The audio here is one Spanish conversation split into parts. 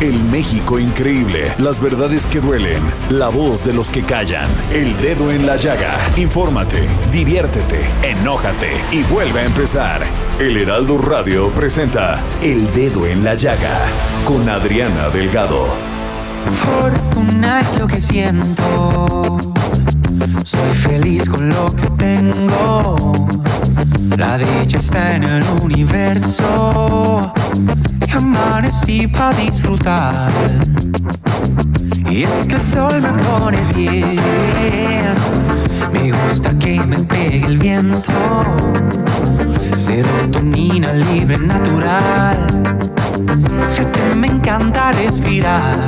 El México increíble, las verdades que duelen, la voz de los que callan, el dedo en la llaga. Infórmate, diviértete, enójate y vuelve a empezar. El Heraldo Radio presenta El Dedo en la Llaga con Adriana Delgado. Fortuna es lo que siento. Soy feliz con lo que tengo. La dicha está en el universo. Y amanecí para disfrutar. Y es que el sol me pone bien. Me gusta que me pegue el viento. Serotonina libre natural. Fíjate, me encanta respirar.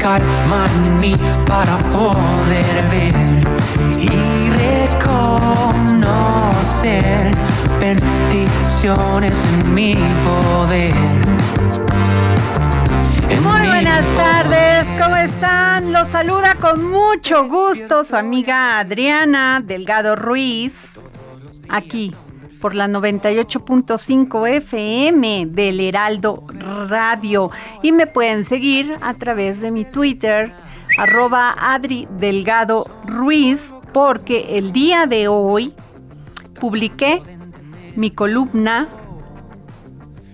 Calma en mí para poder ver y reconocer bendiciones en mi poder. En Muy mi buenas poder. tardes, ¿cómo están? Los saluda con mucho gusto su amiga Adriana Delgado Ruiz, aquí por la 98.5 FM del Heraldo Radio. Y me pueden seguir a través de mi Twitter, arroba Adri Delgado Ruiz, porque el día de hoy publiqué mi columna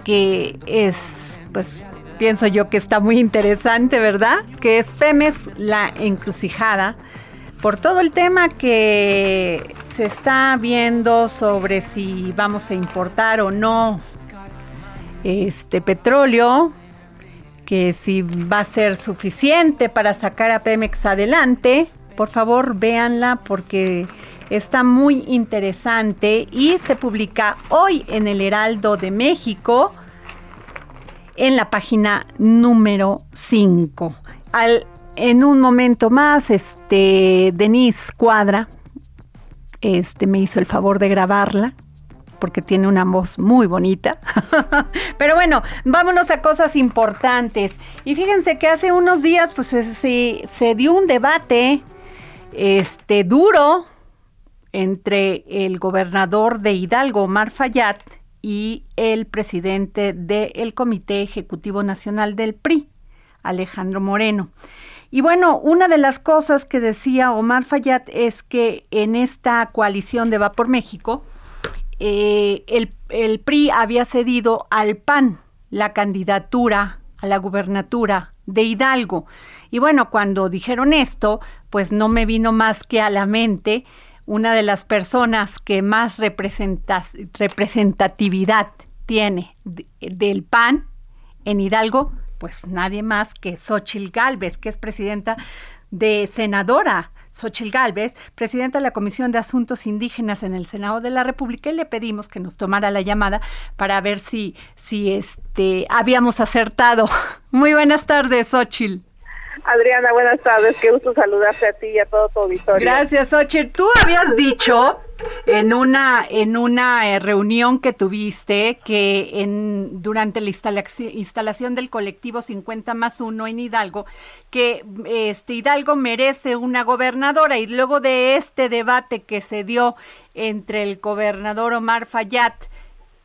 que es, pues, pienso yo que está muy interesante, ¿verdad? Que es Pemex, la encrucijada, por todo el tema que se está viendo sobre si vamos a importar o no este petróleo, que si va a ser suficiente para sacar a Pemex adelante. Por favor, véanla porque está muy interesante y se publica hoy en el Heraldo de México en la página número 5. Al, en un momento más, este, Denise Cuadra este, me hizo el favor de grabarla porque tiene una voz muy bonita. Pero bueno, vámonos a cosas importantes. Y fíjense que hace unos días pues se, se- dio un debate este, duro entre el gobernador de Hidalgo, Omar Fayad, y el presidente del Comité Ejecutivo Nacional del PRI, Alejandro Moreno. Y bueno, una de las cosas que decía Omar Fayad es que en esta coalición de Va por México, eh, el, PRI había cedido al PAN la candidatura a la gubernatura de Hidalgo. Y bueno, cuando dijeron esto, pues no me vino más que a la mente una de las personas que más representatividad tiene de- del PAN en Hidalgo, pues nadie más que Xochil Gálvez, que es presidenta de senadora. Xochil Gálvez, presidenta de la Comisión de Asuntos Indígenas en el Senado de la República, y le pedimos que nos tomara la llamada para ver si, si este, habíamos acertado. Muy buenas tardes, Xochil. Adriana, buenas tardes. Qué gusto saludarte a ti y a todo tu auditorio. Gracias, Xochitl. Tú habías dicho en una, en una eh, reunión que tuviste que en, durante la instalaci- instalación del colectivo 50 más 1 en Hidalgo, que este Hidalgo merece una gobernadora y luego de este debate que se dio entre el gobernador Omar Fayad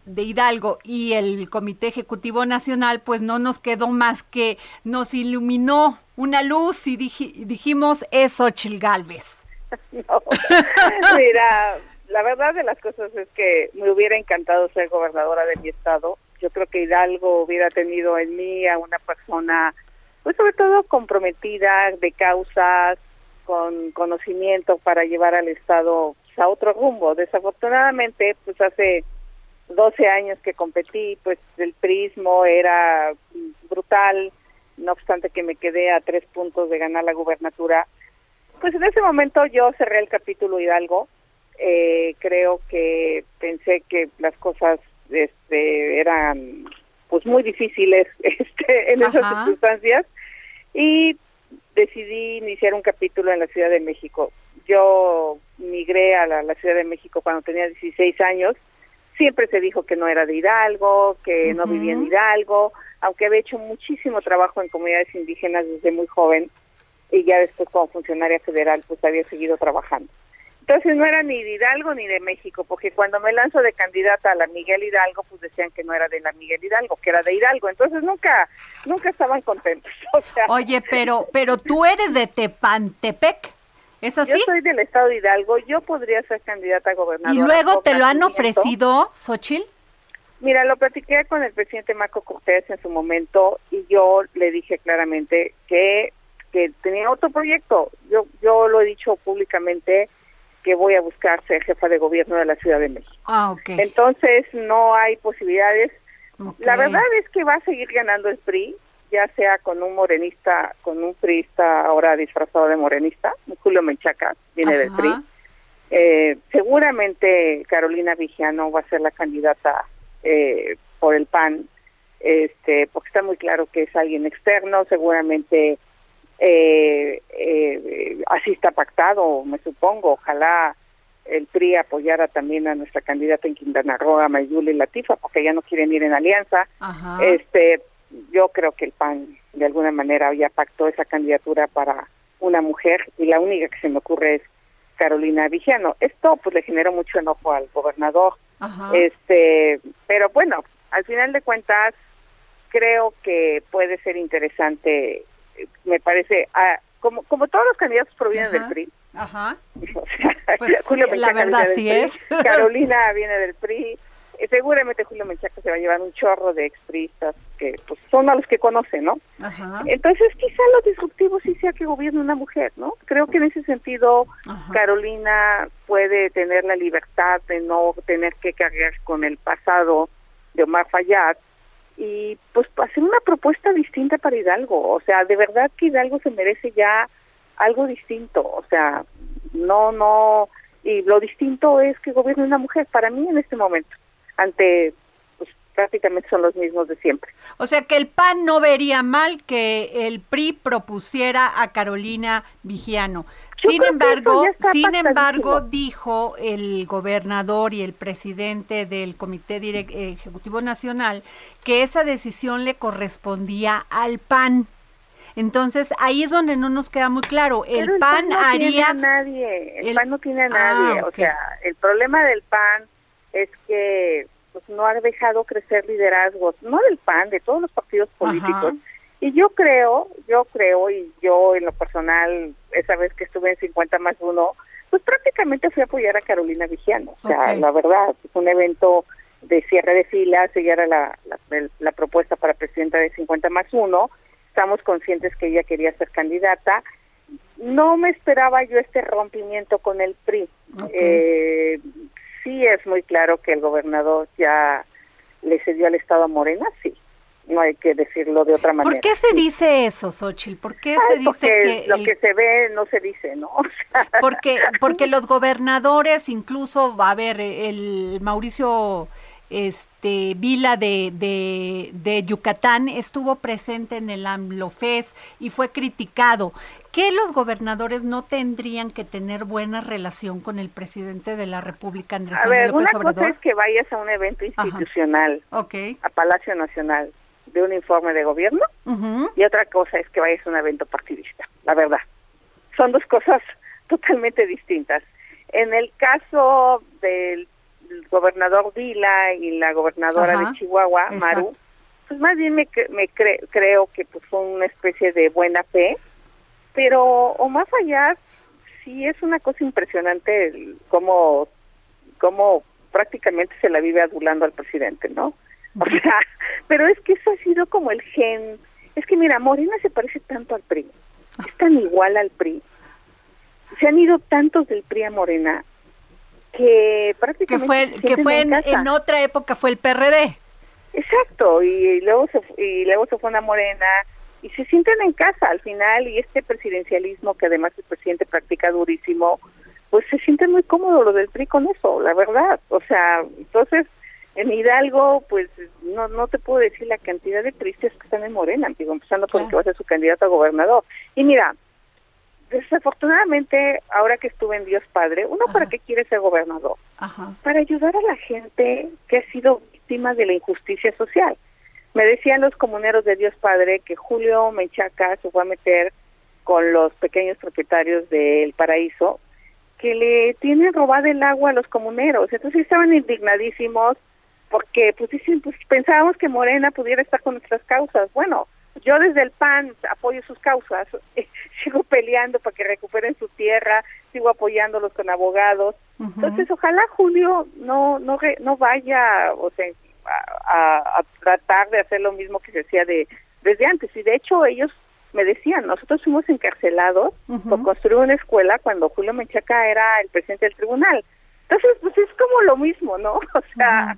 de Hidalgo y el Comité Ejecutivo Nacional, pues no nos quedó más que nos iluminó una luz y diji- dijimos es Xochil Gálvez. No. Mira, la verdad de las cosas es que me hubiera encantado ser gobernadora de mi estado. Yo creo que Hidalgo hubiera tenido en mí a una persona, pues sobre todo comprometida, de causas, con conocimiento para llevar al estado pues, a otro rumbo. Desafortunadamente, pues hace 12 años que competí, pues el prismo era brutal, no obstante que me quedé a tres puntos de ganar la gubernatura. Pues en ese momento yo cerré el capítulo Hidalgo. Eh, creo que pensé que las cosas este, eran pues muy difíciles este, en esas circunstancias y decidí iniciar un capítulo en la Ciudad de México. Yo migré a la, la Ciudad de México cuando tenía 16 años siempre se dijo que no era de Hidalgo, que no vivía en Hidalgo, aunque había hecho muchísimo trabajo en comunidades indígenas desde muy joven y ya después como funcionaria federal pues había seguido trabajando. Entonces no era ni de Hidalgo ni de México, porque cuando me lanzo de candidata a la Miguel Hidalgo, pues decían que no era de la Miguel Hidalgo, que era de Hidalgo. Entonces nunca, nunca estaban contentos. Oye, pero, pero tú eres de Tepantepec. ¿Es así? Yo soy del estado de Hidalgo, yo podría ser candidata a gobernadora. ¿Y luego te lo han ofrecido, Xochil? Mira, lo platiqué con el presidente Marco Cortés en su momento y yo le dije claramente que, que tenía otro proyecto. Yo, yo lo he dicho públicamente que voy a buscar ser jefa de gobierno de la Ciudad de México. Ah, ok. Entonces no hay posibilidades. La verdad es que va a seguir ganando el PRI ya sea con un morenista, con un priista ahora disfrazado de morenista, Julio Menchaca, viene del PRI. Eh, seguramente Carolina Vigiano va a ser la candidata eh, por el PAN, este, porque está muy claro que es alguien externo, seguramente eh, así está pactado, me supongo, ojalá el PRI apoyara también a nuestra candidata en Quintana Roo, a Mayuli Latifa, porque ya no quieren ir en alianza. Este, yo creo que el PAN de alguna manera ya pactó esa candidatura para una mujer y la única que se me ocurre es Carolina Vigiano. Esto pues le generó mucho enojo al gobernador. Este, pero bueno, al final de cuentas creo que puede ser interesante, me parece, ah, como como todos los candidatos provienen del PRI. Ajá. pues, la verdad sí es. Carolina viene del PRI, eh, seguramente Julio Menchaca se va a llevar un chorro de expristas que pues son a los que conoce, ¿no? Entonces quizá lo disruptivo sí sea que gobierne una mujer, ¿no? Creo que en ese sentido Carolina puede tener la libertad de no tener que cargar con el pasado de Omar Fayad y pues hacer una propuesta distinta para Hidalgo, o sea, de verdad que Hidalgo se merece ya algo distinto, o sea, no, no, y lo distinto es que gobierne una mujer para mí en este momento ante prácticamente son los mismos de siempre. O sea que el PAN no vería mal que el PRI propusiera a Carolina Vigiano. sin embargo, sin embargo, dijo el gobernador y el presidente del Comité Ejecutivo Nacional que esa decisión le correspondía al PAN. Entonces ahí es donde no nos queda muy claro. El, PAN, no haría. Tiene a nadie. El, PAN no tiene a ah, nadie. O sea, el problema del PAN es que pues no ha dejado crecer liderazgos, no del PAN, de todos los partidos políticos. Y yo creo, yo creo, y yo en lo personal, esa vez que estuve en 50 más 1, pues prácticamente fui a apoyar a Carolina Vigiano. O sea, la verdad, es un evento de cierre de filas, ella era la, la, propuesta para presidenta de 50 más 1. Estamos conscientes que ella quería ser candidata. No me esperaba yo este rompimiento con el PRI. Eh, sí es muy claro que el gobernador ya le cedió al Estado a Morena, sí. No hay que decirlo de otra manera. ¿Por qué se dice eso, Xochitl? ¿Por qué se dice que lo que se ve no se dice, no? porque porque los gobernadores, incluso, a ver, el Mauricio este Vila de, de, Yucatán estuvo presente en el AMLOFES y fue criticado. ¿Que los gobernadores no tendrían que tener buena relación con el presidente de la República, Andrés a ver, una cosa es que vayas a un evento institucional, a Palacio Nacional, de un informe de gobierno, y otra cosa es que vayas a un evento partidista, la verdad. Son dos cosas totalmente distintas. En el caso del gobernador Vila y la gobernadora de Chihuahua, Maru, pues más bien me, me creo que pues fue una especie de buena fe, pero o más allá, sí es una cosa impresionante cómo cómo prácticamente se la vive adulando al presidente, ¿no? O sea, pero es que eso ha sido como el gen. Es que mira, Morena se parece tanto al PRI, es tan igual al PRI. Se han ido tantos del PRI a Morena que prácticamente que fue que fue en, otra época fue el PRD. Exacto, y luego se y luego se fue a Morena y se sienten en casa al final y este presidencialismo que además el presidente practica durísimo, pues se siente muy cómodo lo del PRI con eso, la verdad. O sea, entonces en Hidalgo, pues no no te puedo decir la cantidad de tristes que están en Morena, digo, empezando por el que va a ser su candidato a gobernador. Y mira, desafortunadamente, ahora que estuve en Dios Padre, uno para qué quiere ser gobernador? Para ayudar a la gente que ha sido víctima de la injusticia social. Me decían los comuneros de Dios Padre que Julio Menchaca se fue a meter con los pequeños propietarios del paraíso que le tienen robado el agua a los comuneros. Entonces estaban indignadísimos porque pues, pues pensábamos que Morena pudiera estar con nuestras causas. Bueno, yo desde el PAN apoyo sus causas, sigo peleando para que recuperen su tierra, sigo apoyándolos con abogados. Entonces, ojalá Julio no no no vaya, o sea, a, tratar de hacer lo mismo que se hacía de desde antes. Y de hecho ellos me decían, nosotros fuimos encarcelados por construir una escuela cuando Julio Menchaca era el presidente del tribunal. Entonces, pues es como lo mismo, ¿no? O sea,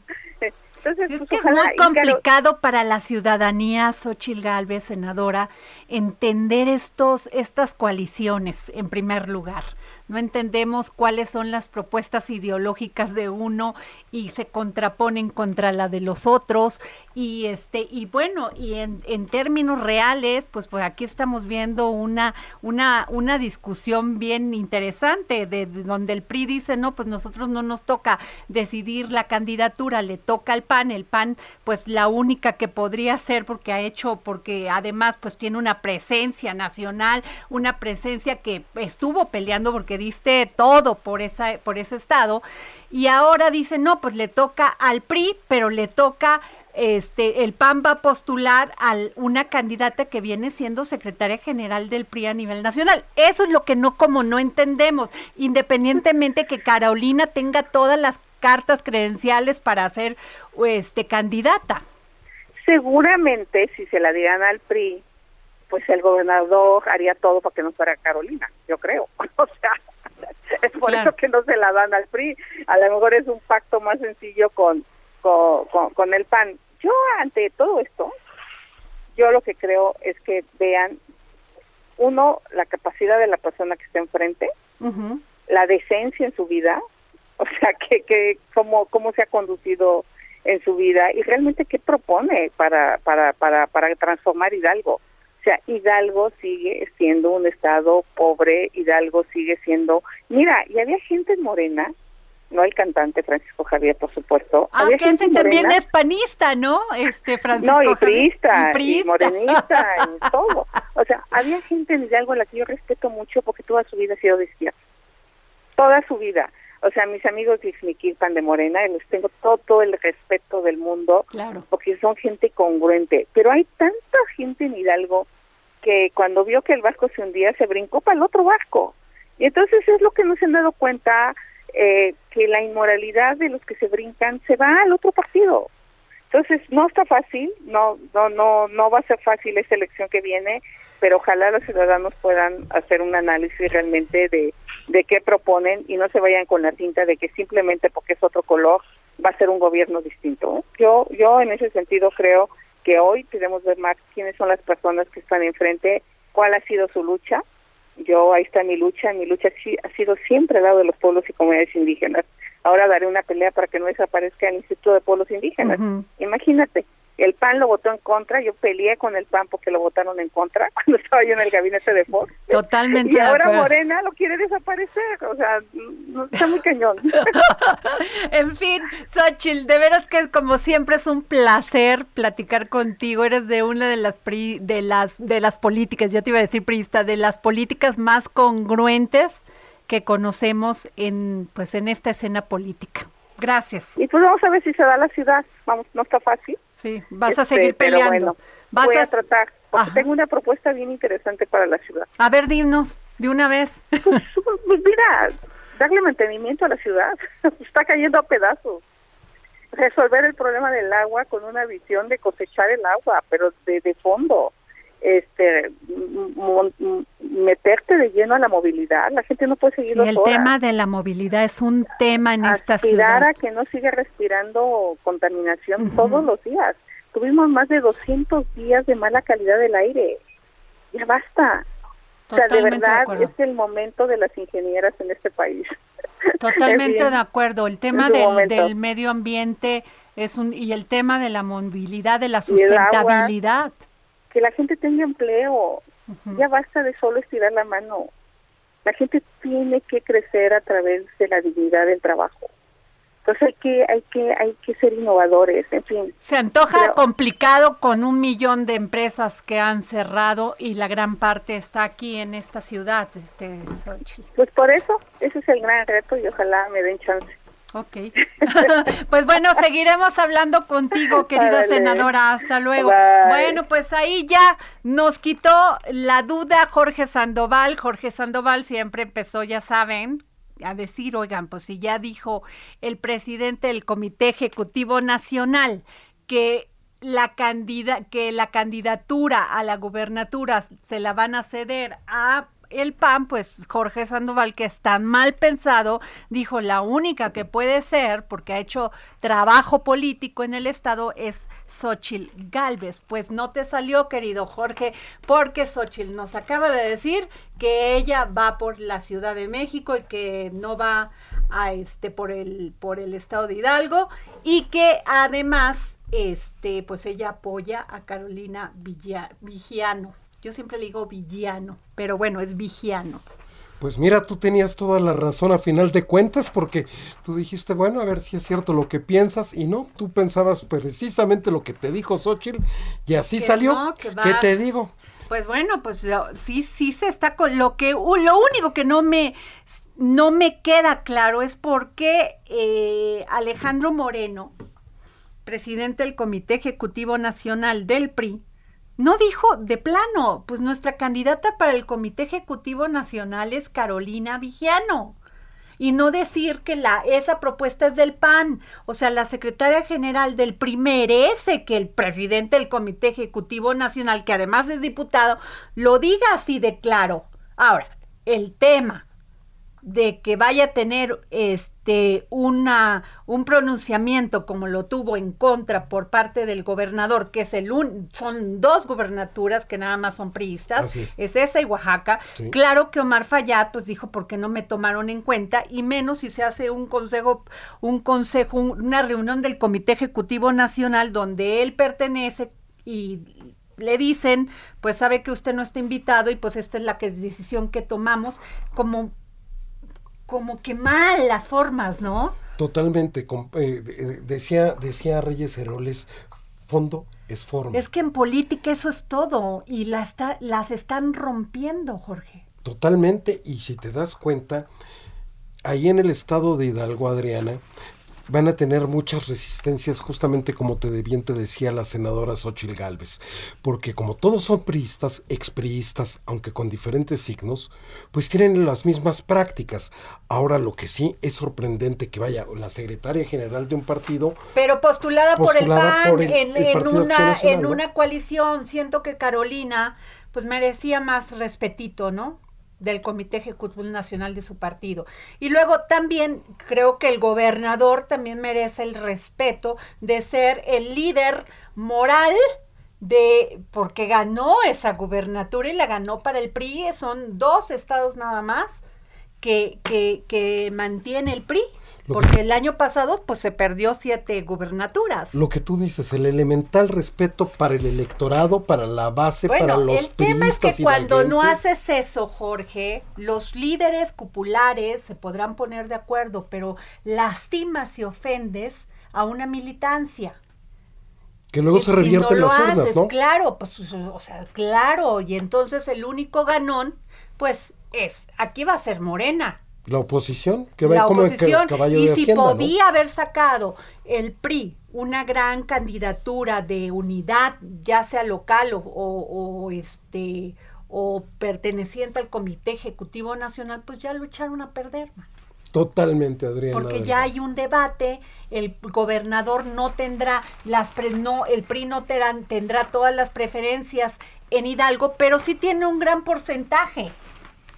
entonces, es pues, que es muy complicado para la ciudadanía, Xochil Gálvez, senadora, entender estos, estas coaliciones, en primer lugar no entendemos cuáles son las propuestas ideológicas de uno y se contraponen contra la de los otros y este y bueno y en, en términos reales pues pues aquí estamos viendo una una una discusión bien interesante de, donde el PRI dice no pues nosotros no nos toca decidir la candidatura le toca al PAN el PAN pues la única que podría ser porque ha hecho porque además pues tiene una presencia nacional una presencia que estuvo peleando porque diste todo por esa por ese estado y ahora dice no pues le toca al PRI pero le toca este, el PAN va a postular a una candidata que viene siendo secretaria general del PRI a nivel nacional. Eso es lo que no, como no entendemos, independientemente que Carolina tenga todas las cartas credenciales para ser este, candidata. Seguramente, si se la dieran al PRI, pues el gobernador haría todo para que no fuera Carolina, yo creo. O sea, es por eso que no se la dan al PRI. A lo mejor es un pacto más sencillo con con, el PAN. Yo ante todo esto, yo lo que creo es que vean, uno, la capacidad de la persona que está enfrente, la decencia en su vida, o sea, que, que cómo, cómo se ha conducido en su vida y realmente qué propone para, para, para, para transformar Hidalgo. O sea, Hidalgo sigue siendo un estado pobre, Hidalgo sigue siendo... Mira, y había gente en Morena no el cantante Francisco Javier, por supuesto. Ah, que ese también es panista, ¿no? Este Francisco No, y priista, y, morenista, y todo. O sea, había gente en Hidalgo a la que yo respeto mucho porque toda su vida ha sido de Toda su vida. O sea, mis amigos de Ixmiquilpan de Morena, les tengo todo el respeto del mundo, claro. porque son gente congruente. Pero hay tanta gente en Hidalgo que cuando vio que el barco se hundía, se brincó para el otro barco. Y entonces es lo que no se han dado cuenta eh, que la inmoralidad de los que se brincan se va al otro partido. Entonces no está fácil, no no no no va a ser fácil esta elección que viene, pero ojalá los ciudadanos puedan hacer un análisis realmente de de qué proponen y no se vayan con la tinta de que simplemente porque es otro color va a ser un gobierno distinto. ¿eh? Yo yo en ese sentido creo que hoy podemos ver más quiénes son las personas que están enfrente, cuál ha sido su lucha yo ahí está mi lucha, mi lucha ha sido siempre al lado de los pueblos y comunidades indígenas. Ahora daré una pelea para que no desaparezca el Instituto de Pueblos Indígenas. Imagínate, el PAN lo votó en contra, yo peleé con el PAN porque lo votaron en contra cuando estaba yo en el gabinete de Fox. Totalmente. Y ahora Morena lo quiere desaparecer, o sea, está muy cañón. en fin, Xochitl, de veras que como siempre es un placer platicar contigo, eres de una de las de las de las políticas, yo te iba a decir priista, de las políticas más congruentes que conocemos en pues en esta escena política. Gracias. Y pues vamos a ver si se da la ciudad. Vamos, no está fácil. Sí, vas a seguir este, peleando. vas voy a, tratar, porque tengo una propuesta bien interesante para la ciudad. A ver, dinos, de una vez. Pues, pues, mira, darle mantenimiento a la ciudad. Está cayendo a pedazos. Resolver el problema del agua con una visión de cosechar el agua, pero de, de fondo. Este, meterte de lleno a la movilidad. La gente no puede seguir. Sí, el tema de la movilidad es un tema en esta ciudad. a que no siga respirando contaminación todos los días. Tuvimos más de 200 días de mala calidad del aire. Ya basta. o sea, de verdad es el momento de las ingenieras en este país. Totalmente de acuerdo. El tema del, del, medio ambiente es un y el tema de la movilidad, de la sustentabilidad. Que la gente tenga empleo. Ya basta de solo estirar la mano. La gente tiene que crecer a través de la dignidad del trabajo. Entonces hay que, hay que, hay que ser innovadores, en fin. Se antoja complicado con un millón de empresas que han cerrado y la gran parte está aquí en esta ciudad, este Pues por eso, ese es el gran reto y ojalá me den chance. Ok. pues bueno, seguiremos hablando contigo, querida senadora. Hasta luego. Bueno, pues ahí ya nos quitó la duda Jorge Sandoval. Jorge Sandoval siempre empezó, ya saben, a decir, oigan, pues si ya dijo el presidente del Comité Ejecutivo Nacional que la que la candidatura a la gubernatura se la van a ceder a el PAN, pues Jorge Sandoval, que es tan mal pensado, dijo la única que puede ser, porque ha hecho trabajo político en el Estado, es Xochil Galvez. Pues no te salió, querido Jorge, porque Xochil nos acaba de decir que ella va por la Ciudad de México y que no va a este por el por el estado de Hidalgo y que además este pues ella apoya a Carolina Vigiano yo siempre le digo villano, pero bueno, es vigiano. Pues mira, tú tenías toda la razón a final de cuentas porque tú dijiste, bueno, a ver si es cierto lo que piensas y no, tú pensabas precisamente lo que te dijo Xochitl y así salió. ¿Qué te digo? Pues bueno, pues sí, sí se está con lo que, lo único que no me, no me queda claro es por qué eh, Alejandro Moreno, presidente del Comité Ejecutivo Nacional del PRI, no dijo de plano, pues nuestra candidata para el Comité Ejecutivo Nacional es Carolina Vigiano. Y no decir que la, esa propuesta es del PAN. O sea, la secretaria general del PRI merece que el presidente del Comité Ejecutivo Nacional, que además es diputado, lo diga así de claro. Ahora, el tema de que vaya a tener este una un pronunciamiento como lo tuvo en contra por parte del gobernador, que es el un, son dos gubernaturas que nada más son priistas, es. esa y Oaxaca. Claro que Omar Fayad pues dijo porque no me tomaron en cuenta y menos si se hace un consejo un consejo una reunión del Comité Ejecutivo Nacional donde él pertenece y le dicen, pues sabe que usted no está invitado y pues esta es la que, decisión que tomamos como como que mal las formas, ¿no? Totalmente. Eh, decía, decía Reyes Heroles, fondo es forma. Es que en política eso es todo y la está, las están rompiendo, Jorge. Totalmente. Y si te das cuenta, ahí en el estado de Hidalgo, Adriana, van a tener muchas resistencias, justamente como te bien te decía la senadora Xochil Gálvez, porque como todos son priistas, expriistas, aunque con diferentes signos, pues tienen las mismas prácticas. Ahora lo que sí es sorprendente que vaya la secretaria general de un partido, pero postulada, por el PAN en, una en una coalición, siento que Carolina pues merecía más respetito, ¿no? Del Comité Ejecutivo Nacional de su partido. Y luego también creo que el gobernador también merece el respeto de ser el líder moral de porque ganó esa gubernatura y la ganó para el PRI, son dos estados nada más que, que, que mantiene el PRI porque el año pasado pues se perdió siete gubernaturas. Lo que tú dices, el elemental respeto para el electorado, para la base, para los el tema es que cuando no haces eso, Jorge, los líderes cupulares se podrán poner de acuerdo, pero lastimas y ofendes a una militancia. Que luego se revierte las urnas, ¿no? Claro, pues, o sea, claro, y entonces el único ganón, pues es, aquí va a ser Morena. La oposición, que va como el caballo y si podía haber sacado el PRI una gran candidatura de unidad, ya sea local o, este o perteneciente al Comité Ejecutivo Nacional, pues ya lo echaron a perder. Totalmente, Adriana. Porque ya hay un debate, el gobernador no tendrá las no el PRI no tendrá todas las preferencias en Hidalgo, pero sí tiene un gran porcentaje.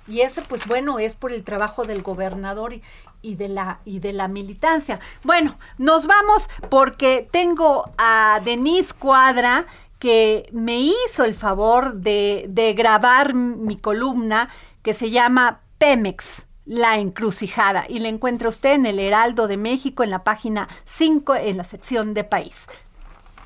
Y eso pues bueno, es por el trabajo del gobernador y, de la y de la militancia. Bueno, nos vamos porque tengo a Denise Cuadra que me hizo el favor de, de grabar mi columna que se llama Pemex la encrucijada y la encuentra usted en el Heraldo de México en la página 5 en la sección de país.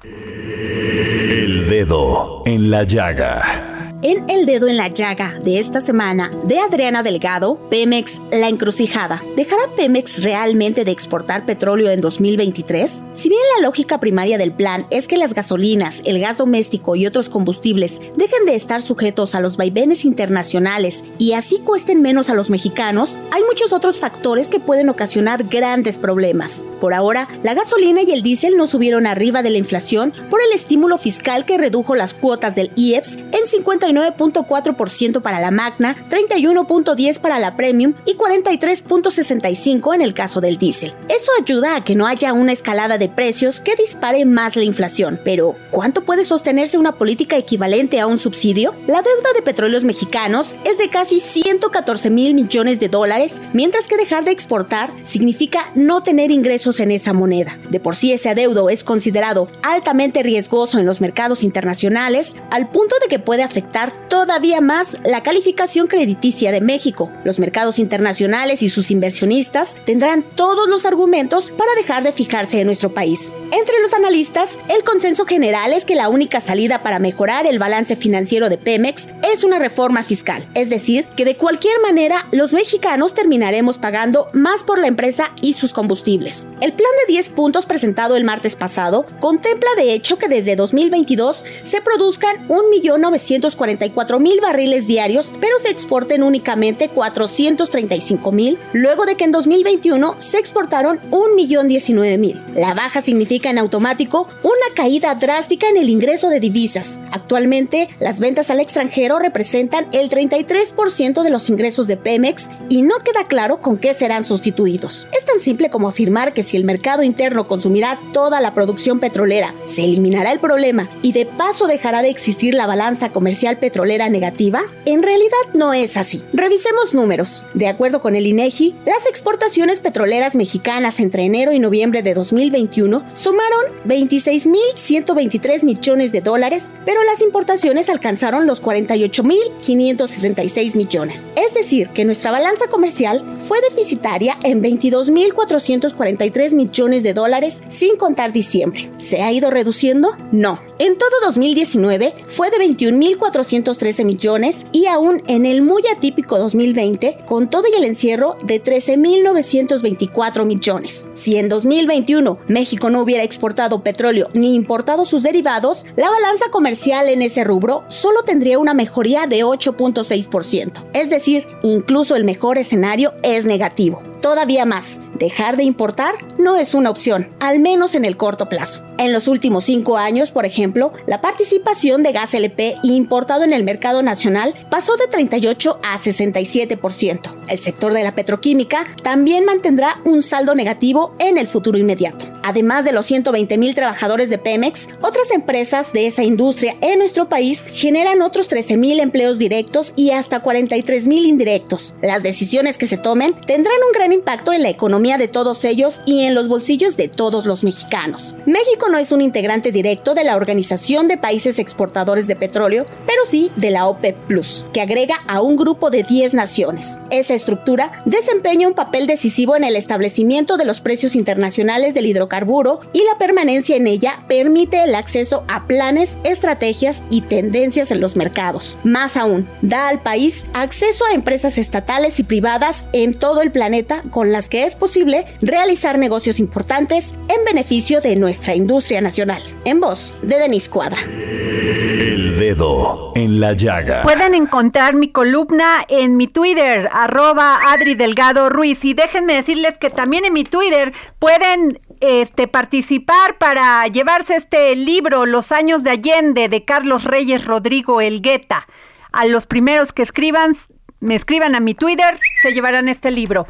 El dedo en la llaga. En El Dedo en la Llaga de esta semana, de Adriana Delgado, Pemex La Encrucijada. ¿Dejará Pemex realmente de exportar petróleo en 2023? Si bien la lógica primaria del plan es que las gasolinas, el gas doméstico y otros combustibles dejen de estar sujetos a los vaivenes internacionales y así cuesten menos a los mexicanos, hay muchos otros factores que pueden ocasionar grandes problemas. Por ahora, la gasolina y el diésel no subieron arriba de la inflación por el estímulo fiscal que redujo las cuotas del IEPS en 50 39.4% para la Magna, 31.10 para la Premium y 43.65 en el caso del diésel. Eso ayuda a que no haya una escalada de precios que dispare más la inflación. Pero, ¿cuánto puede sostenerse una política equivalente a un subsidio? La deuda de petróleos mexicanos es de casi 114 mil millones de dólares, mientras que dejar de exportar significa no tener ingresos en esa moneda. De por sí ese adeudo es considerado altamente riesgoso en los mercados internacionales, al punto de que puede afectar todavía más la calificación crediticia de México. Los mercados internacionales y sus inversionistas tendrán todos los argumentos para dejar de fijarse en nuestro país. Entre los analistas, el consenso general es que la única salida para mejorar el balance financiero de Pemex es una reforma fiscal, es decir, que de cualquier manera los mexicanos terminaremos pagando más por la empresa y sus combustibles. El plan de 10 puntos presentado el martes pasado contempla de hecho que desde 2022 se produzcan 1.940.000 44 mil barriles diarios, pero se exporten únicamente 435 mil, luego de que en 2021 se exportaron 1.019.000. mil. La baja significa en automático una caída drástica en el ingreso de divisas. Actualmente, las ventas al extranjero representan el 33% de los ingresos de Pemex y no queda claro con qué serán sustituidos. Es tan simple como afirmar que si el mercado interno consumirá toda la producción petrolera, se eliminará el problema y de paso dejará de existir la balanza comercial petrolera negativa? En realidad no es así. Revisemos números. De acuerdo con el INEGI, las exportaciones petroleras mexicanas entre enero y noviembre de 2021 sumaron 26.123 millones de dólares, pero las importaciones alcanzaron los 48.566 millones. Es decir, que nuestra balanza comercial fue deficitaria en 22.443 millones de dólares sin contar diciembre. ¿Se ha ido reduciendo? No. En todo 2019 fue de 21.400 413 millones y aún en el muy atípico 2020, con todo y el encierro de 13.924 millones. Si en 2021 México no hubiera exportado petróleo ni importado sus derivados, la balanza comercial en ese rubro solo tendría una mejoría de 8.6%. Es decir, incluso el mejor escenario es negativo. Todavía más, dejar de importar no es una opción, al menos en el corto plazo. En los últimos cinco años, por ejemplo, la participación de gas LP importado en el mercado nacional pasó de 38 a 67%. El sector de la petroquímica también mantendrá un saldo negativo en el futuro inmediato. Además de los 120 mil trabajadores de Pemex, otras empresas de esa industria en nuestro país generan otros 13 mil empleos directos y hasta 43 mil indirectos. Las decisiones que se tomen tendrán un gran impacto en la economía de todos ellos y en los bolsillos de todos los mexicanos. México no es un integrante directo de la Organización de Países Exportadores de Petróleo, pero sí de la OPEP Plus, que agrega a un grupo de 10 naciones. Esa estructura desempeña un papel decisivo en el establecimiento de los precios internacionales del hidrocarburo y la permanencia en ella permite el acceso a planes, estrategias y tendencias en los mercados. Más aún, da al país acceso a empresas estatales y privadas en todo el planeta con las que es posible realizar negocios importantes en beneficio de nuestra industria nacional. En voz de Denis Cuadra. El dedo en la llaga. Pueden encontrar mi columna en mi Twitter, arroba Adri Delgado Ruiz. Y déjenme decirles que también en mi Twitter pueden este, participar para llevarse este libro, Los años de Allende, de Carlos Reyes Rodrigo Elgueta. A los primeros que escriban, me escriban a mi Twitter, se llevarán este libro.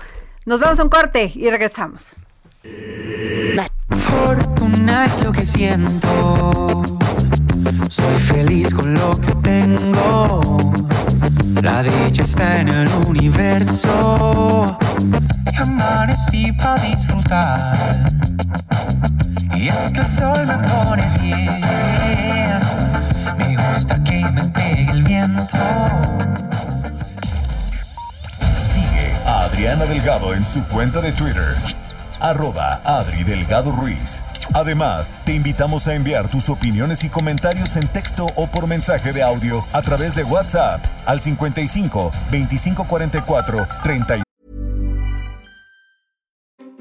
Nos vamos a un corte y regresamos. Fortuna es lo que siento. Soy feliz con lo que tengo. La dicha está en el universo. Y amanecí para disfrutar. Y es que el sol me pone bien. Me gusta que me pegue el viento. Adriana Delgado en su cuenta de Twitter. Arroba Adri Delgado Ruiz. Además, te invitamos a enviar tus opiniones y comentarios en texto o por mensaje de audio a través de WhatsApp al 55 2544 30.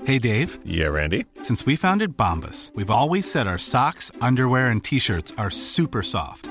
Hey Dave. Yeah, Randy. Since we founded Bombus, we've always said our socks, underwear, and t-shirts are super soft.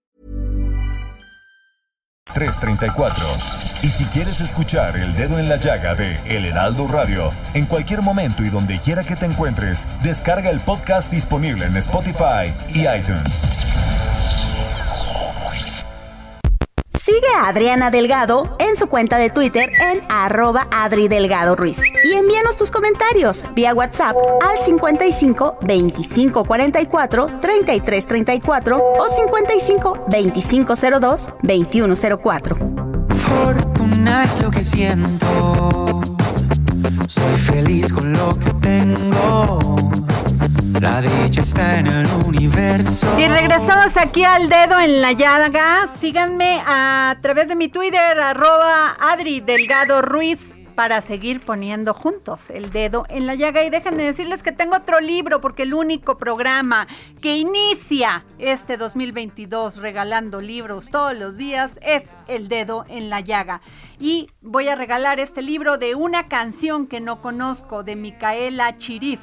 334. Y si quieres escuchar El Dedo en la Llaga de El Heraldo Radio, en cualquier momento y donde quiera que te encuentres, descarga el podcast disponible en Spotify y iTunes. Sigue a Adriana Delgado en su cuenta de Twitter en arroba Adri Delgado Ruiz. Y envíanos tus comentarios vía WhatsApp al 55 25 44 33 34 o 55 25 02 21 04. Fortuna es lo que siento. Soy feliz con lo que tengo. La dicha está en el universo. Y regresamos aquí al dedo en la llaga. Síganme a través de mi Twitter, arroba Adri Delgado Ruiz, para seguir poniendo juntos el dedo en la llaga. Y déjenme decirles que tengo otro libro, porque el único programa que inicia este 2022 regalando libros todos los días es El dedo en la llaga. Y voy a regalar este libro de una canción que no conozco, de Micaela Chirif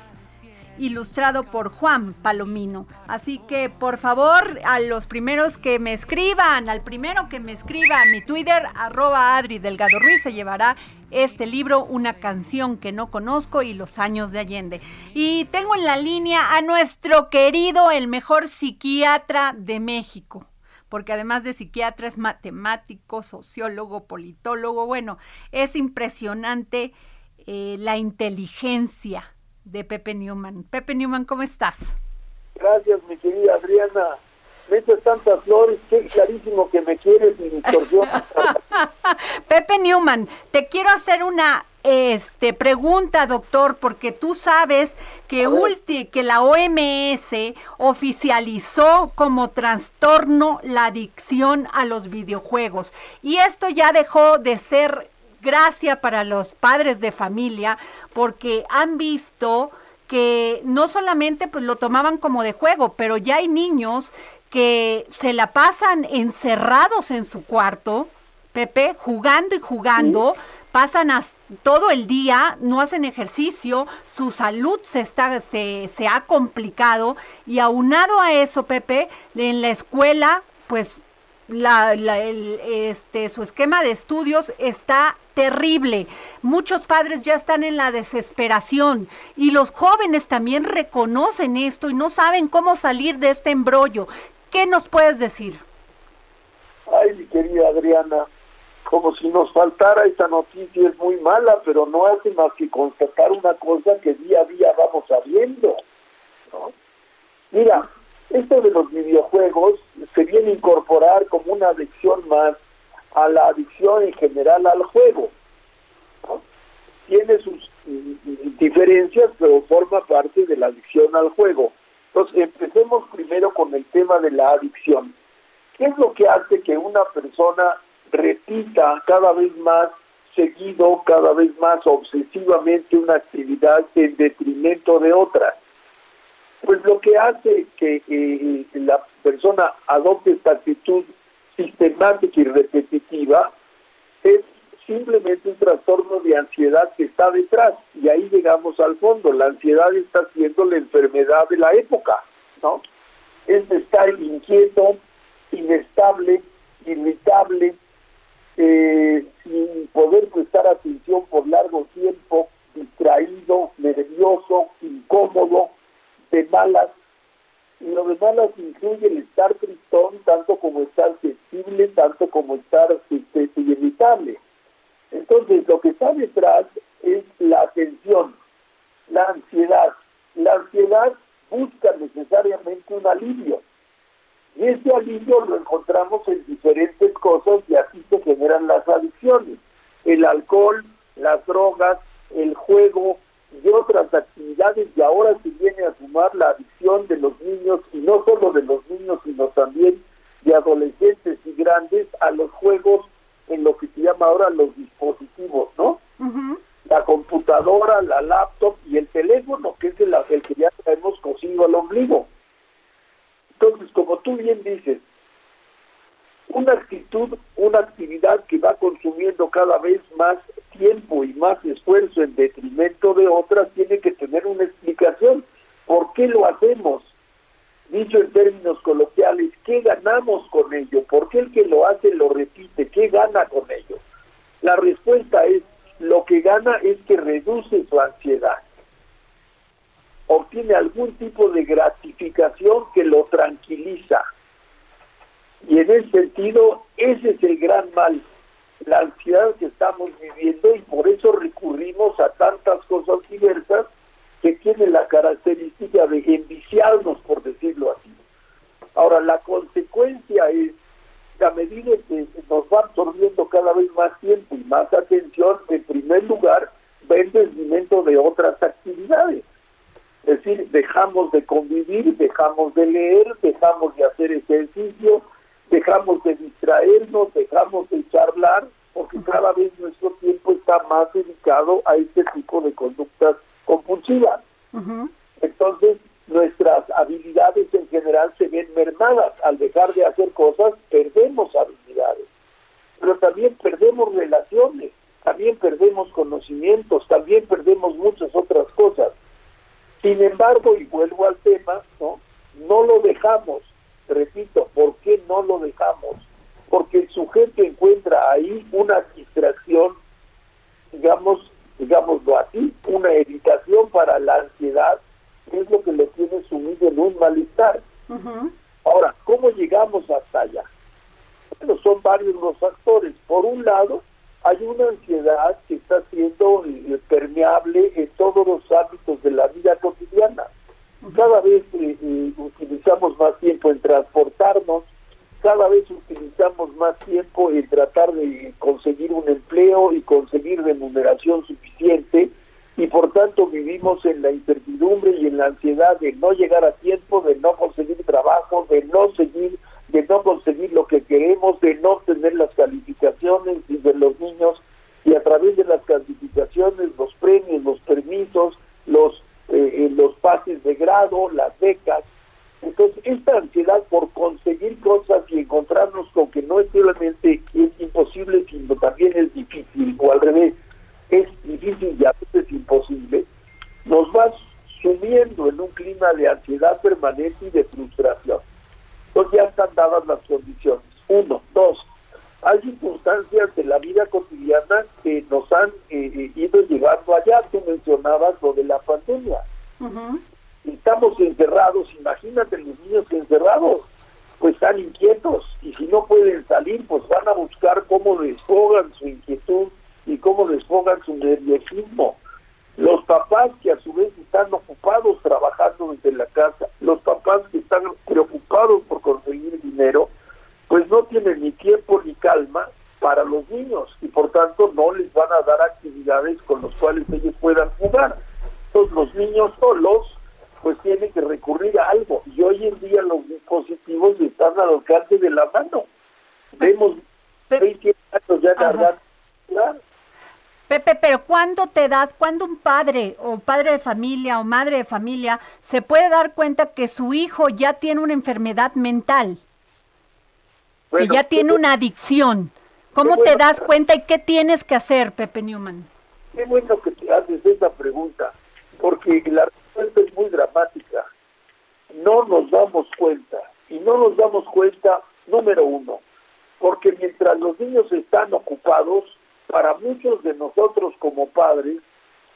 ilustrado por Juan Palomino. Así que por favor, a los primeros que me escriban, al primero que me escriba a mi Twitter, arroba Adri Delgado Ruiz, se llevará este libro, Una canción que no conozco y los años de Allende. Y tengo en la línea a nuestro querido, el mejor psiquiatra de México porque además de psiquiatra es matemático, sociólogo, politólogo. Bueno, es impresionante eh, la inteligencia de Pepe Newman. Pepe Newman, ¿cómo estás? Gracias, mi querida Adriana. Metes tantas flores, qué clarísimo que me quieres, mi distorsión. Pepe Newman, te quiero hacer una este, pregunta, doctor, porque tú sabes que, ulti, que la OMS oficializó como trastorno la adicción a los videojuegos. Y esto ya dejó de ser gracia para los padres de familia porque han visto que no solamente pues lo tomaban como de juego, pero ya hay niños que se la pasan encerrados en su cuarto, Pepe, jugando y jugando, pasan todo el día, no hacen ejercicio, su salud se, está, se, se ha complicado y aunado a eso, Pepe, en la escuela, pues la, el, este, su esquema de estudios está terrible. Muchos padres ya están en la desesperación y los jóvenes también reconocen esto y no saben cómo salir de este embrollo. ¿Qué nos puedes decir? Ay, mi querida Adriana, como si nos faltara esta noticia, es muy mala, pero no hace más que constatar una cosa que día a día vamos sabiendo. ¿no? Mira, esto de los videojuegos se viene a incorporar como una adicción más a la adicción en general al juego. Tiene sus diferencias, pero forma parte de la adicción al juego. Entonces, empecemos primero con el tema de la adicción. ¿Qué es lo que hace que una persona repita cada vez más seguido, cada vez más obsesivamente una actividad en detrimento de otra? Pues lo que hace que eh, la persona adopte esta actitud sistemática y repetitiva es simplemente un trastorno de ansiedad que está detrás y ahí llegamos al fondo. La ansiedad está siendo la enfermedad de la época, ¿no? es estar inquieto, inestable, irritable, eh, sin poder prestar atención por largo tiempo, distraído, nervioso, incómodo, de malas. Y lo de malas incluye el estar tristón, tanto como estar sensible, tanto como estar este, irritable. Entonces, lo que está detrás es la tensión, la ansiedad. La ansiedad busca necesariamente un alivio. Y ese alivio lo encontramos en diferentes cosas y así se generan las adicciones. El alcohol, las drogas, el juego y otras actividades y ahora se viene a sumar la adicción de los niños y no solo de los niños sino también de adolescentes y grandes a los juegos en lo que se llama ahora los dispositivos, ¿no? La computadora, la laptop y el teléfono, que es el, el que ya traemos cosido al ombligo. Entonces, como tú bien dices, una actitud, una actividad que va consumiendo cada vez más tiempo y más esfuerzo en detrimento de otras, tiene que tener una explicación. ¿Por qué lo hacemos? Dicho en términos coloquiales, ¿qué ganamos con ello? ¿Por qué el que lo hace lo repite? ¿Qué gana con ello? La respuesta es, lo que gana es que reduce su ansiedad obtiene algún tipo de gratificación que lo tranquiliza. Y en ese sentido, ese es el gran mal, la ansiedad que estamos viviendo y por eso recurrimos a tantas cosas diversas que tienen la característica de enviciarnos, por decirlo así. Ahora, la consecuencia es a medida que nos va absorbiendo cada vez más tiempo y más atención, en primer lugar, va en detrimento de otras actividades. Es decir, dejamos de convivir, dejamos de leer, dejamos de hacer ejercicio, dejamos de distraernos, dejamos de charlar, porque cada vez nuestro tiempo está más dedicado a este tipo de conductas compulsivas. Entonces, nuestras habilidades en general se ven mermadas. Al dejar de hacer cosas, perdemos habilidades. Pero también perdemos relaciones, también perdemos conocimientos, también perdemos muchas otras cosas. Sin embargo, y vuelvo al tema, ¿no? No lo dejamos. Repito, ¿por qué no lo dejamos? Porque el sujeto encuentra ahí una distracción, digamos, digámoslo así, una evitación para la ansiedad, que es lo que le tiene sumido en un malestar. Ahora, ¿cómo llegamos hasta allá? Bueno, son varios los actores. Por un lado, hay una ansiedad que está siendo eh, permeable en todos los ámbitos de la vida cotidiana. Cada vez eh, eh, utilizamos más tiempo en transportarnos, cada vez utilizamos más tiempo en tratar de conseguir un empleo y conseguir remuneración suficiente y por tanto vivimos en la incertidumbre y en la ansiedad de no llegar a tiempo, de no conseguir trabajo, de no seguir de no conseguir lo que queremos, de no tener las calificaciones de los niños y a través de las calificaciones, los premios, los permisos, los eh, los pases de grado, las becas. Entonces, esta ansiedad por conseguir cosas y encontrarnos con que no es solamente es imposible, sino también es difícil, o al revés, es difícil y a veces imposible, nos va sumiendo en un clima de ansiedad permanente y de frustración. Entonces ya están dadas las condiciones. Uno, dos, hay circunstancias de la vida cotidiana que nos han eh, eh, ido llegando allá. Tú mencionabas lo de la pandemia. Estamos encerrados, imagínate los niños encerrados, pues están inquietos y si no pueden salir, pues van a buscar cómo desfogan su inquietud y cómo desfogan su nerviosismo. Los papás que a su vez están ocupados trabajando desde la casa, los papás que están preocupados por conseguir dinero, pues no tienen ni tiempo ni calma para los niños y por tanto no les van a dar actividades con las cuales ellos puedan jugar. Entonces los niños solos pues tienen que recurrir a algo y hoy en día los dispositivos están al alcance de la mano. Vemos 20 años ya cargando. Pepe, pero ¿cuándo te das, cuándo un padre o padre de familia o madre de familia se puede dar cuenta que su hijo ya tiene una enfermedad mental? que ya tiene una adicción. ¿Cómo te das cuenta y qué tienes que hacer, Pepe Newman? Qué bueno que te haces esa pregunta, porque la respuesta es muy dramática. no nos damos cuenta. Y no nos damos cuenta, número uno, porque mientras los niños están ocupados, para muchos de nosotros como padres,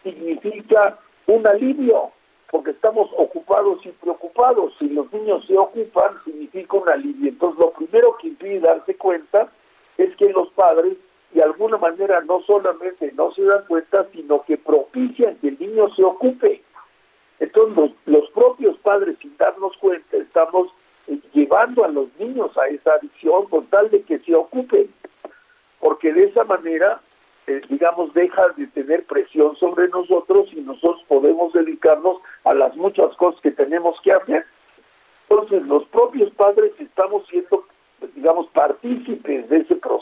significa un alivio, porque estamos ocupados y preocupados. Si los niños se ocupan, significa un alivio. Entonces, lo primero que impide darse cuenta es que los padres, de alguna manera, no solamente no se dan cuenta, sino que propician que el niño se ocupe. Entonces, los, propios padres, sin darnos cuenta, estamos eh, llevando a los niños a esa adicción con tal de que se ocupen, porque de esa manera eh, digamos, deja de tener presión sobre nosotros y nosotros podemos dedicarnos a las muchas cosas que tenemos que hacer. Entonces, los propios padres estamos siendo, digamos, partícipes de ese proceso.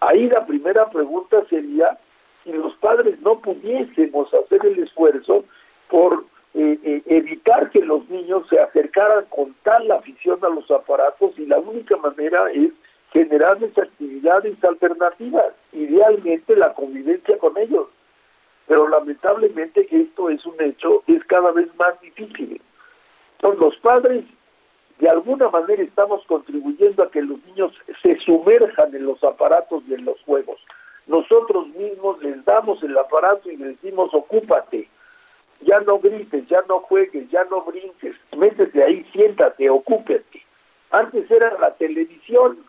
Ahí la primera pregunta sería si los padres no pudiésemos hacer el esfuerzo por eh, eh, evitar que los niños se acercaran con tal afición a los aparatos y la única manera es generarles actividades alternativas, idealmente la convivencia con ellos. Pero lamentablemente esto es un hecho, es cada vez más difícil. Entonces los padres de alguna manera estamos contribuyendo a que los niños se sumerjan en los aparatos y en los juegos. Nosotros mismos les damos el aparato y les decimos ocúpate, ya no grites, ya no juegues, ya no brinques, métete ahí, siéntate, ocúpate. Antes era la televisión,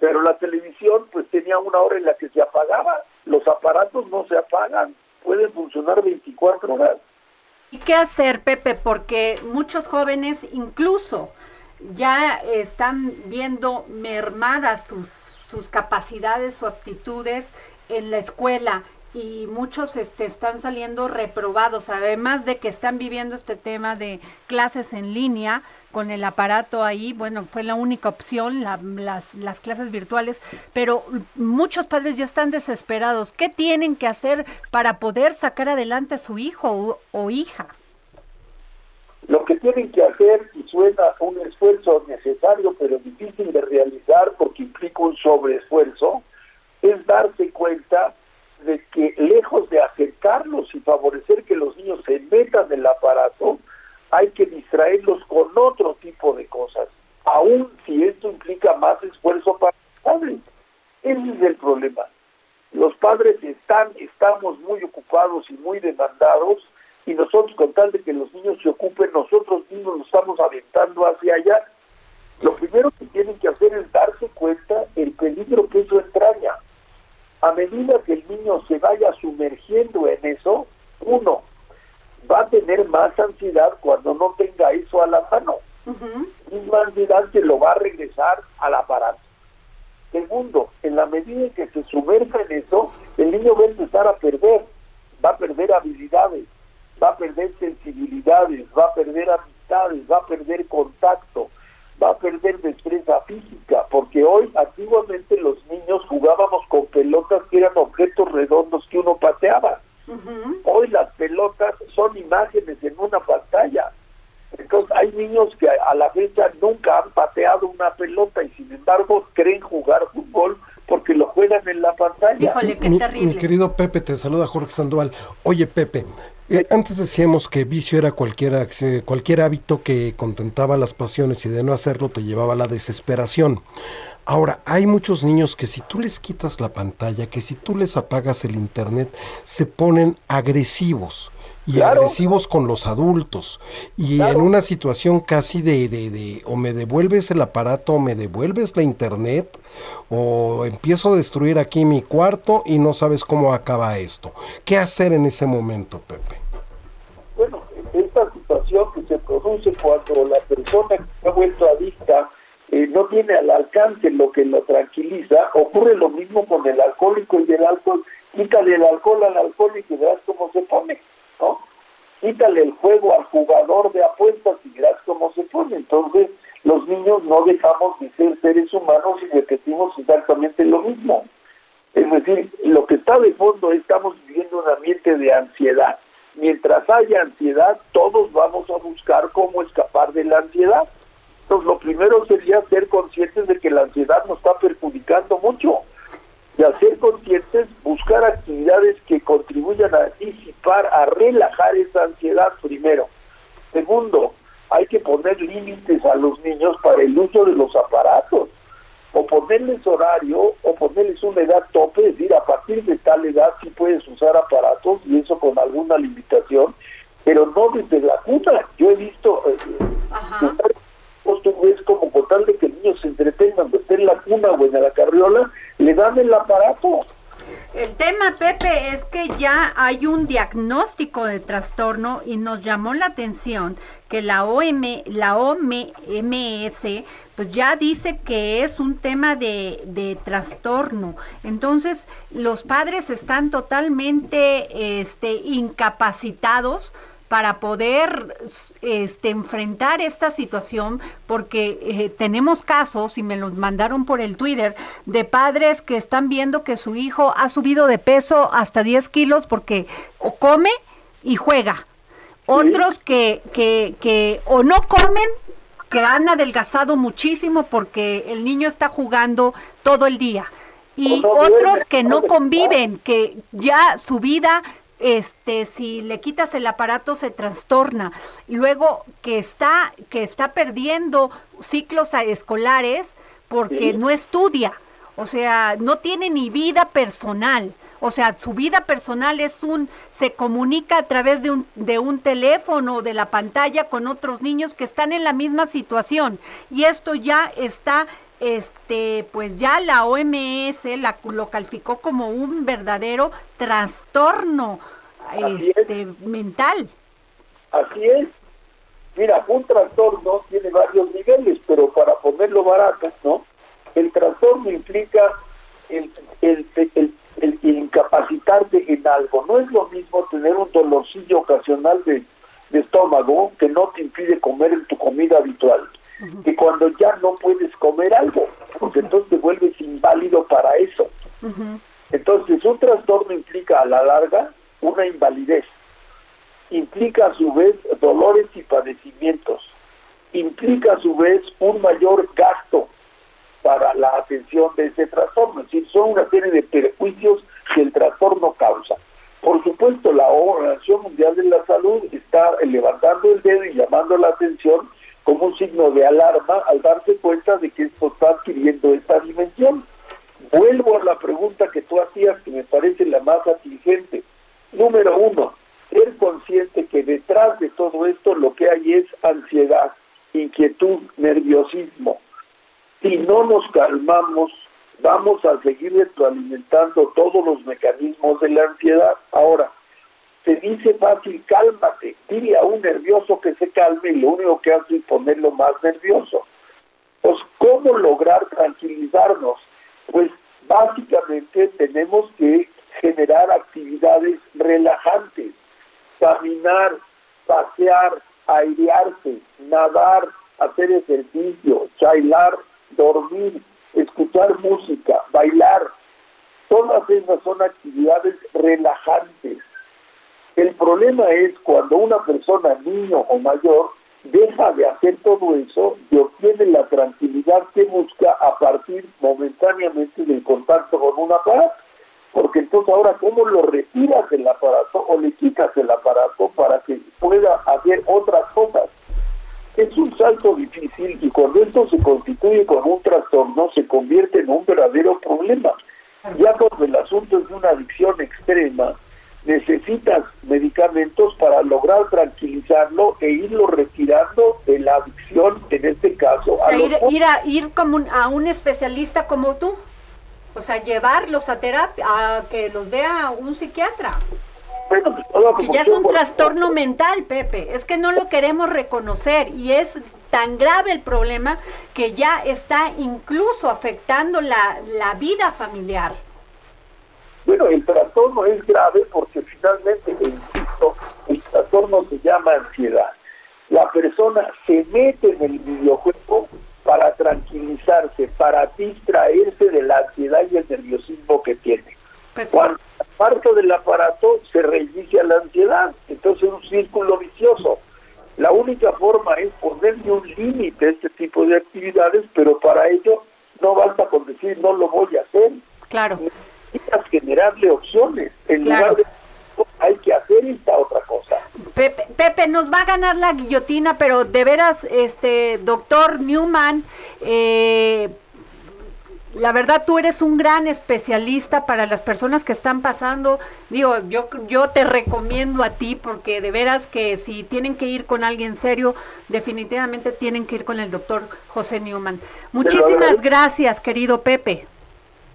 pero la televisión pues tenía una hora en la que se apagaba, los aparatos no se apagan, pueden funcionar 24 horas. ¿Y qué hacer, Pepe? Porque muchos jóvenes incluso ya están viendo mermadas sus, sus capacidades o aptitudes en la escuela y muchos este, están saliendo reprobados, además de que están viviendo este tema de clases en línea con el aparato ahí, bueno, fue la única opción, las, las clases virtuales, pero muchos padres ya están desesperados. ¿Qué tienen que hacer para poder sacar adelante a su hijo o, o hija? Lo que tienen que hacer, y suena un esfuerzo necesario pero difícil de realizar porque implica un sobreesfuerzo, es darse cuenta de que lejos de acercarlos y favorecer que los niños se metan en el aparato, hay que distraerlos con otro tipo de cosas, aun si esto implica más esfuerzo para los padres. Ese es el problema. Los padres están, estamos muy ocupados y muy demandados y nosotros con tal de que los niños se ocupen, nosotros mismos nos estamos aventando hacia allá. Lo primero que tienen que hacer es darse cuenta el peligro que eso entraña. A medida que el niño se vaya sumergiendo en eso, uno, va a tener más ansiedad cuando no tenga eso a la mano. Misma ansiedad que lo va a regresar al aparato. Segundo, en la medida en que se sumerja en eso, el niño va a empezar a perder, va a perder habilidades, va a perder sensibilidades, va a perder amistades, va a perder contacto, va a perder destreza física, porque hoy antiguamente los niños jugábamos con pelotas que eran objetos redondos que uno pateaba. Hoy las pelotas son imágenes en una pantalla. Entonces hay niños que a la fecha nunca han pateado una pelota y sin embargo creen jugar fútbol porque lo juegan en la pantalla. Híjole, qué mi, terrible. mi querido Pepe, te saluda Jorge Sandoval. Oye, Pepe, antes decíamos que vicio era cualquier, cualquier hábito que contentaba las pasiones y de no hacerlo te llevaba a la desesperación. Ahora, hay muchos niños que si tú les quitas la pantalla, que si tú les apagas el internet, se ponen agresivos y Claro. agresivos con los adultos. Y Claro. en una situación casi de, de, de o me devuelves el aparato o me devuelves la internet o empiezo a destruir aquí mi cuarto y no sabes cómo acaba esto. ¿Qué hacer en ese momento, Pepe? Bueno, esta situación que se produce cuando la persona que se ha vuelto adicta eh, no tiene al alcance lo que lo tranquiliza, ocurre lo mismo con el alcohólico y el alcohol. Quítale el alcohol al alcohólico y verás cómo se pone, ¿no? Quítale el juego al jugador de apuestas y verás cómo se pone. Entonces, los niños no dejamos de ser seres humanos y repetimos exactamente lo mismo. Es decir, lo que está de fondo es estamos viviendo un ambiente de ansiedad. Mientras haya ansiedad, todos vamos a buscar cómo escapar de la ansiedad. Entonces, lo primero sería ser conscientes de que la ansiedad nos está perjudicando mucho. Y al ser conscientes, buscar actividades que contribuyan a disipar, a relajar esa ansiedad primero. Segundo, hay que poner límites a los niños para el uso de los aparatos o ponerles horario o ponerles una edad tope, es decir, a partir de tal edad sí puedes usar aparatos y eso con alguna limitación, pero no desde la cuna. Yo he visto, eh, ves como con tal de que el niño se entretenga, cuando esté en la cuna o en la carriola, le dan el aparato. El tema, Pepe, es que ya hay un diagnóstico de trastorno y nos llamó la atención que la OM, la OMS, pues ya dice que es un tema de, de trastorno. Entonces, los padres están totalmente este, incapacitados para poder este, enfrentar esta situación, porque eh, tenemos casos, y me los mandaron por el Twitter, de padres que están viendo que su hijo ha subido de peso hasta 10 kilos porque o come y juega. Otros que, que, que o no comen, que han adelgazado muchísimo porque el niño está jugando todo el día. Y otros que no conviven, que ya su vida este si le quitas el aparato se trastorna. Luego que está que está perdiendo ciclos escolares porque no estudia. O sea no tiene ni vida personal. O sea su vida personal es un se comunica a través de un de un teléfono de la pantalla con otros niños que están en la misma situación. Y esto ya está este, pues ya la OMS la, lo calificó como un verdadero trastorno este, mental. Así es. Mira, un trastorno tiene varios niveles, pero para ponerlo barato, ¿no? El trastorno implica el, el, el, el, incapacitarte en algo. No es lo mismo tener un dolorcillo ocasional de, de estómago que no te impide comer en tu comida habitual que cuando ya no puedes comer algo, porque entonces te vuelves inválido para eso. Entonces, un trastorno implica a la larga una invalidez, implica a su vez dolores y padecimientos, implica a su vez un mayor gasto para la atención de ese trastorno, es decir, son una serie de perjuicios que el trastorno causa. Por supuesto, la Organización Mundial de la Salud está levantando el dedo y llamando la atención como un signo de alarma al darse cuenta de que esto está adquiriendo esta dimensión. Vuelvo a la pregunta que tú hacías, que me parece la más atingente. Número uno, ser consciente que detrás de todo esto lo que hay es ansiedad, inquietud, nerviosismo. Si no nos calmamos, vamos a seguir retroalimentando todos los mecanismos de la ansiedad. Ahora, se dice fácil, cálmate. Dile a un nervioso que se calme y lo único que hace es ponerlo más nervioso. Pues, ¿cómo lograr tranquilizarnos? Pues básicamente tenemos que generar actividades relajantes, caminar, pasear, airearse, nadar, hacer ejercicio, chailar, dormir, escuchar música, bailar. Todas esas son actividades relajantes el problema es cuando una persona, niño o mayor, deja de hacer todo eso y obtiene la tranquilidad que busca a partir momentáneamente del contacto con un aparato. Porque entonces ahora, ¿cómo lo retiras del aparato o le quitas el aparato para que pueda hacer otras cosas? Es un salto difícil y cuando esto se constituye con un trastorno se convierte en un verdadero problema. Ya cuando el asunto es de una adicción extrema, necesitas medicamentos para lograr tranquilizarlo e irlo retirando de la adicción, en este caso. a ir, ir, a, ir como a un especialista como tú. O sea, llevarlos a terapia, a que los vea un psiquiatra. Bueno, pues, que ya es un trastorno mental, Pepe. Es que no lo queremos reconocer y es tan grave el problema que ya está incluso afectando la, la vida familiar. Bueno, el trastorno es grave porque finalmente, insisto, el trastorno se llama ansiedad. La persona se mete en el videojuego para tranquilizarse, para distraerse de la ansiedad y el nerviosismo que tiene. Pues Cuando parte del aparato se reinicia la ansiedad, entonces es un círculo vicioso. La única forma es ponerle un límite a este tipo de actividades, pero para ello no basta con decir no lo voy a hacer. Claro necesitas generarle opciones en lugar de hay que hacer esta otra cosa. Pepe, Pepe, nos va a ganar la guillotina, pero de veras, este, doctor Newman, eh, la verdad tú eres un gran especialista para las personas que están pasando. Digo, yo, yo te recomiendo a ti porque de veras que si tienen que ir con alguien serio, definitivamente tienen que ir con el doctor José Newman. Muchísimas gracias, querido Pepe.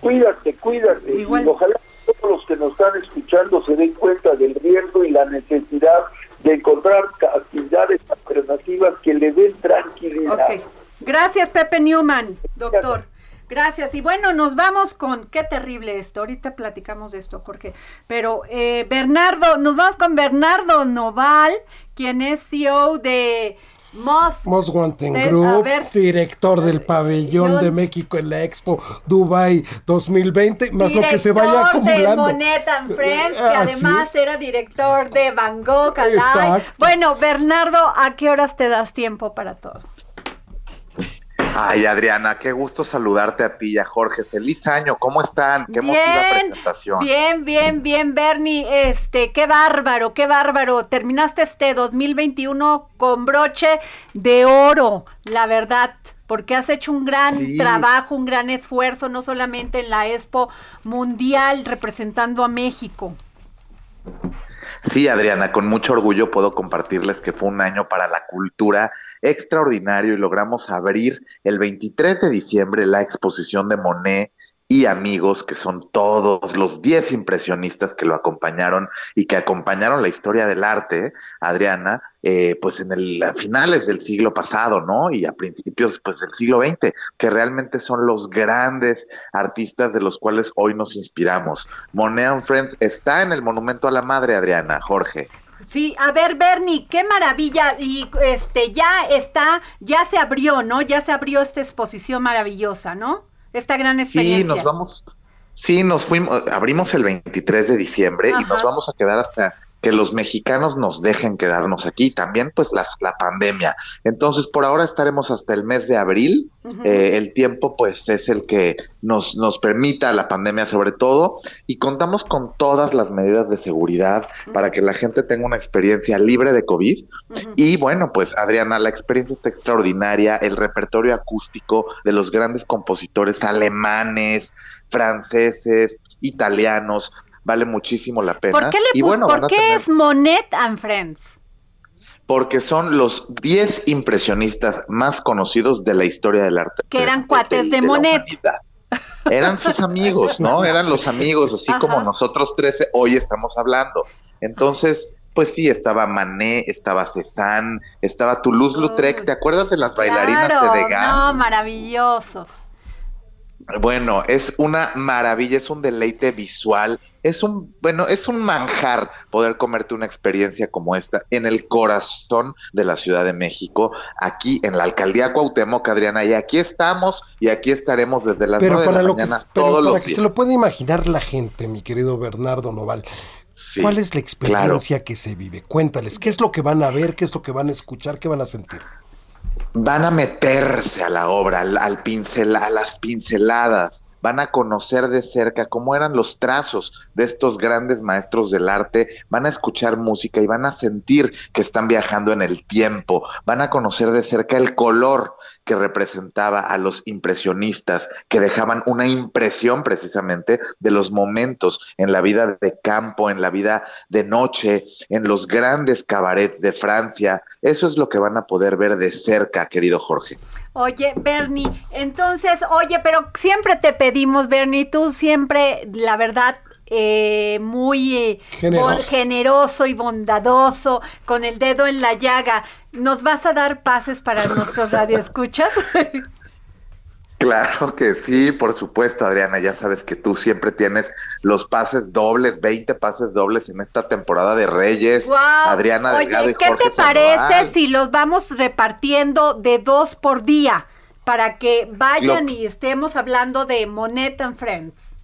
Cuídate, cuídate. Y ojalá todos los que nos están escuchando se den cuenta del riesgo y la necesidad de encontrar actividades alternativas que le den tranquilidad. Okay. Gracias, Pepe Newman, doctor. Gracias. Y bueno, nos vamos con, qué terrible esto, ahorita platicamos de esto, Jorge, pero eh, Bernardo, nos vamos con Bernardo Noval, quien es CEO de Moss, Moss Wanting Group, director del pabellón de México en la Expo Dubai 2020, más lo que se vaya acumulando. de Monet and Friends, que además era director de Van Gogh Alive. Bueno, Bernardo, ¿a qué horas te das tiempo para todo? Ay, Adriana, qué gusto saludarte a ti y a Jorge. Feliz año, ¿cómo están? Qué bien, presentación. Bien, bien, bien, Bernie. Este, qué bárbaro, qué bárbaro. Terminaste este 2021 con broche de oro, la verdad porque has hecho un gran trabajo, un gran esfuerzo, no solamente en la Expo Mundial representando a México. Sí, Adriana, con mucho orgullo puedo compartirles que fue un año para la cultura extraordinario y logramos abrir el 23 de diciembre la exposición de Monet y amigos, que son todos los 10 impresionistas que lo acompañaron y que acompañaron la historia del arte, Adriana, eh, pues en el a finales del siglo pasado, ¿no? Y a principios pues del siglo XX, que realmente son los grandes artistas de los cuales hoy nos inspiramos. Monet and Friends está en el Monumento a la Madre, Adriana, Jorge. Sí, a ver, Bernie, qué maravilla. Y este ya está, ya se abrió, ¿no? Ya se abrió esta exposición maravillosa, ¿no? Esta gran experiencia. Sí, nos vamos, sí, nos fuimos, abrimos el 23 de diciembre y nos vamos a quedar hasta que los mexicanos nos dejen quedarnos aquí, también pues las, la pandemia. Entonces, por ahora estaremos hasta el mes de abril, eh, el tiempo pues es el que nos, nos permita la pandemia sobre todo, y contamos con todas las medidas de seguridad para que la gente tenga una experiencia libre de COVID. Y bueno, pues Adriana, la experiencia está extraordinaria, el repertorio acústico de los grandes compositores alemanes, franceses, italianos, vale muchísimo la pena. ¿Por qué, le y bueno, ¿por qué es Monet and Friends? Porque son los 10 impresionistas más conocidos de la historia del arte. Que eran cuates de, Monet. Eran sus amigos, ¿no? Eran los amigos, así como nosotros 13 hoy estamos hablando. Entonces, pues sí, estaba Manet, estaba Cézanne, estaba Toulouse-Lautrec. ¿Te acuerdas de las bailarinas de Degas? No, maravillosos. Bueno, es una maravilla, es un deleite visual, es un, bueno, es un manjar poder comerte una experiencia como esta en el corazón de la Ciudad de México, aquí en la alcaldía Cuauhtémoc, Adriana, y aquí estamos y aquí estaremos desde las nueve de la mañana que, todos para que se lo puede imaginar la gente, mi querido Bernardo Noval. ¿Cuál es la experiencia que se vive? Cuéntales, ¿qué es lo que van a ver, qué es lo que van a escuchar, qué van a sentir? Van a meterse a la obra, al, pincel, a las pinceladas, van a conocer de cerca cómo eran los trazos de estos grandes maestros del arte, van a escuchar música y van a sentir que están viajando en el tiempo, van a conocer de cerca el color que representaba a los impresionistas, que dejaban una impresión precisamente de los momentos en la vida de campo, en la vida de noche, en los grandes cabarets de Francia. Eso es lo que van a poder ver de cerca, querido Jorge. Oye, Bernie, entonces, oye, pero siempre te pedimos, Bernie, tú siempre, la verdad, eh, muy eh, generoso. y bondadoso, con el dedo en la llaga. ¿Nos vas a dar pases para nuestros radioescuchas? Claro que sí, por supuesto, Adriana. Ya sabes que tú siempre tienes los pases dobles, 20 pases dobles en esta temporada de Reyes. Adriana Delgado y ¿Qué te parece si los vamos repartiendo de dos por día para que vayan y estemos hablando de Monet and Friends?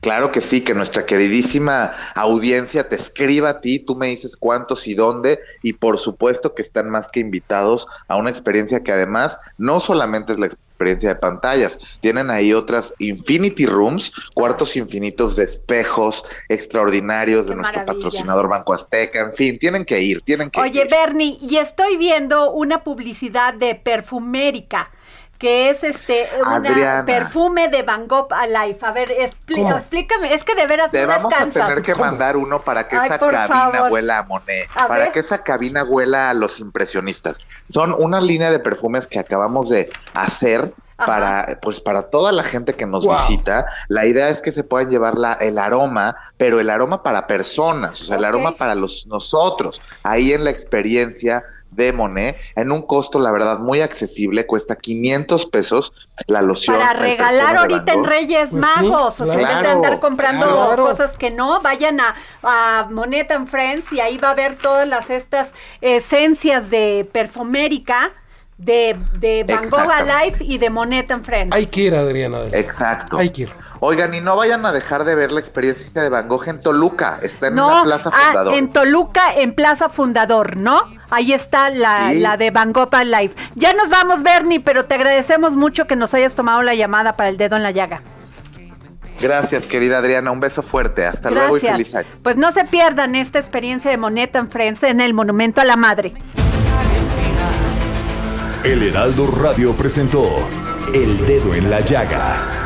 Claro que sí, que nuestra queridísima audiencia te escriba a ti, tú me dices cuántos y dónde, y por supuesto que están más que invitados a una experiencia que además no solamente es la experiencia de pantallas. Tienen ahí otras Infinity Rooms, cuartos infinitos de espejos extraordinarios de nuestro patrocinador Banco Azteca, en fin, tienen que ir, tienen que Oye, Bernie, y estoy viendo una publicidad de Perfumérica que es este un perfume de Van Gogh Alive. A ver, explícame, es que de veras Te vamos a tener que mandar uno para que esa cabina huela a Monet, para que esa cabina huela a los impresionistas. Son una línea de perfumes que acabamos de hacer para pues para toda la gente que nos visita. La idea es que se puedan llevar la, el aroma, pero el aroma para personas, o sea, el aroma para los nosotros. Ahí en la experiencia de Monet en un costo, la verdad, muy accesible, cuesta 500 pesos la loción. Para regalar ahorita en Reyes pues Magos, o sea, en vez de andar comprando cosas que no, vayan a, a, Monet and Friends y ahí va a haber todas las estas esencias de perfumérica de, de Van Gogh Alive y de Monet and Friends. Hay que ir, Adriana. Exacto. Hay que ir. Oigan, y no vayan a dejar de ver la experiencia de Van Gogh en Toluca. Está en la Plaza ah, Fundador. en Toluca, en Plaza Fundador, ¿no? Ahí está la, la de Van Gogh Live. Ya nos vamos, Bernie, pero te agradecemos mucho que nos hayas tomado la llamada para el dedo en la llaga. Gracias, querida Adriana. Un beso fuerte. Hasta luego y feliz año. Pues no se pierdan esta experiencia de Moneta en Friends en el Monumento a la Madre. El Heraldo Radio presentó El Dedo en la Llaga